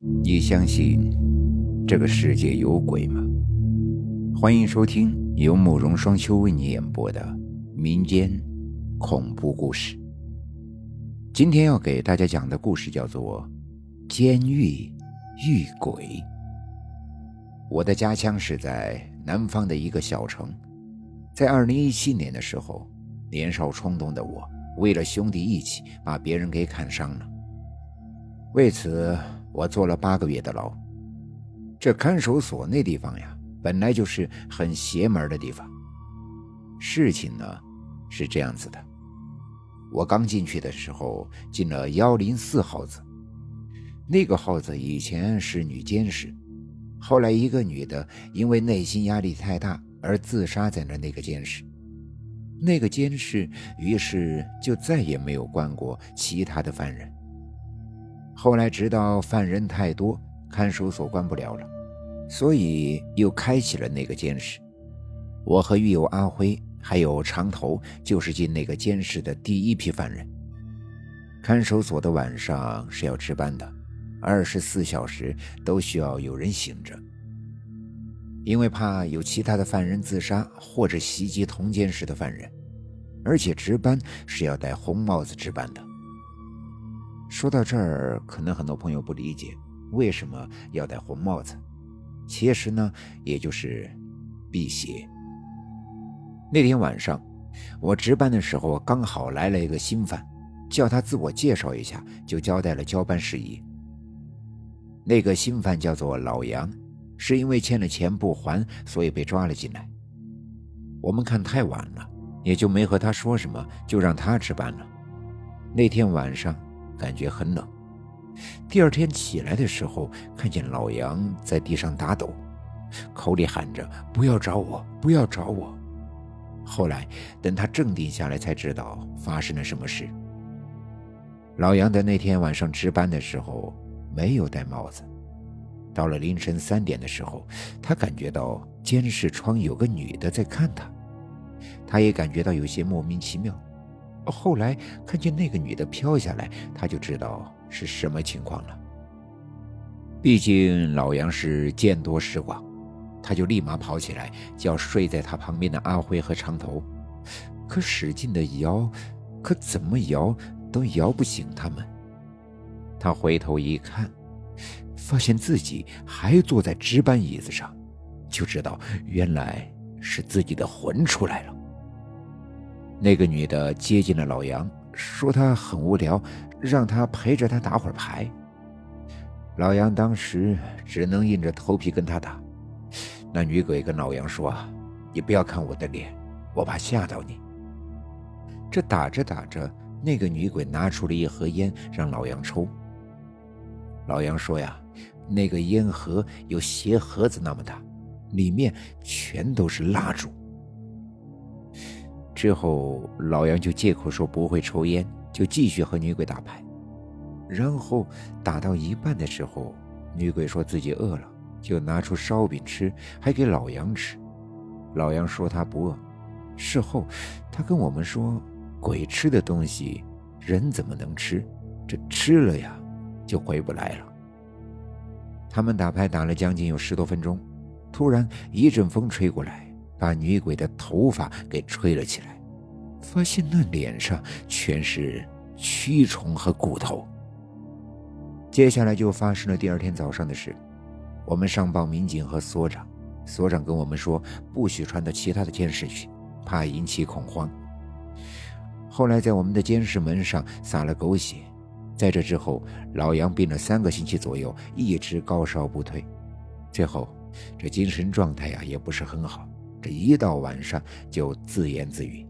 你相信这个世界有鬼吗？欢迎收听由慕容双秋为你演播的民间恐怖故事。今天要给大家讲的故事叫做《监狱遇鬼》。我的家乡是在南方的一个小城，在二零一七年的时候，年少冲动的我，为了兄弟义气，把别人给砍伤了。为此。我坐了八个月的牢，这看守所那地方呀，本来就是很邪门的地方。事情呢是这样子的：我刚进去的时候，进了幺零四号子，那个号子以前是女监室，后来一个女的因为内心压力太大而自杀在了那个监室，那个监室于是就再也没有关过其他的犯人。后来，直到犯人太多，看守所关不了了，所以又开启了那个监室。我和狱友阿辉还有长头，就是进那个监室的第一批犯人。看守所的晚上是要值班的，二十四小时都需要有人醒着，因为怕有其他的犯人自杀或者袭击同监室的犯人，而且值班是要戴红帽子值班的。说到这儿，可能很多朋友不理解为什么要戴红帽子。其实呢，也就是辟邪。那天晚上，我值班的时候，刚好来了一个新犯，叫他自我介绍一下，就交代了交班事宜。那个新犯叫做老杨，是因为欠了钱不还，所以被抓了进来。我们看太晚了，也就没和他说什么，就让他值班了。那天晚上。感觉很冷。第二天起来的时候，看见老杨在地上打抖，口里喊着“不要找我，不要找我”。后来等他镇定下来，才知道发生了什么事。老杨在那天晚上值班的时候没有戴帽子。到了凌晨三点的时候，他感觉到监视窗有个女的在看他，他也感觉到有些莫名其妙。后来看见那个女的飘下来，他就知道是什么情况了。毕竟老杨是见多识广，他就立马跑起来叫睡在他旁边的阿辉和长头，可使劲的摇，可怎么摇都摇不醒他们。他回头一看，发现自己还坐在值班椅子上，就知道原来是自己的魂出来了。那个女的接近了老杨，说她很无聊，让他陪着她打会儿牌。老杨当时只能硬着头皮跟她打。那女鬼跟老杨说：“你不要看我的脸，我怕吓到你。”这打着打着，那个女鬼拿出了一盒烟让老杨抽。老杨说：“呀，那个烟盒有鞋盒子那么大，里面全都是蜡烛。”之后，老杨就借口说不会抽烟，就继续和女鬼打牌。然后打到一半的时候，女鬼说自己饿了，就拿出烧饼吃，还给老杨吃。老杨说他不饿。事后，他跟我们说，鬼吃的东西，人怎么能吃？这吃了呀，就回不来了。他们打牌打了将近有十多分钟，突然一阵风吹过来。把女鬼的头发给吹了起来，发现那脸上全是蛆虫和骨头。接下来就发生了第二天早上的事，我们上报民警和所长，所长跟我们说不许传到其他的监视去，怕引起恐慌。后来在我们的监视门上撒了狗血，在这之后，老杨病了三个星期左右，一直高烧不退，最后这精神状态呀也不是很好。一到晚上就自言自语，